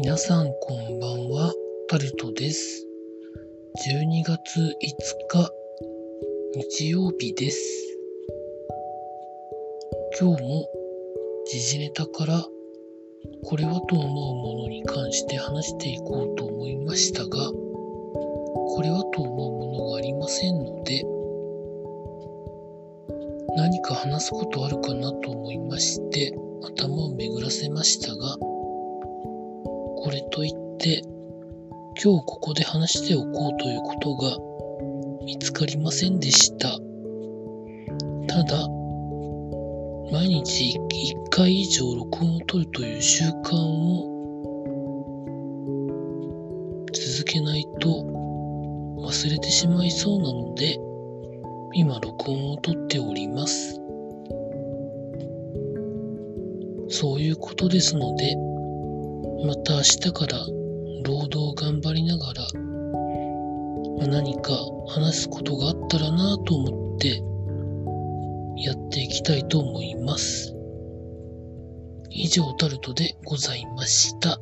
皆さんこんばんは、タルトです。12月5日、日曜日です。今日も時事ネタからこれはと思うものに関して話していこうと思いましたが、これはと思うものがありませんので、何か話すことあるかなと思いまして、頭を巡らせましたが、これといって、今日ここで話しておこうということが見つかりませんでした。ただ、毎日1回以上録音を取るという習慣を続けないと忘れてしまいそうなので、今録音を取っております。そういうことですので、また明日から労働を頑張りながら、ま何か話すことがあったらなと思ってやっていきたいと思います。以上タルトでございました。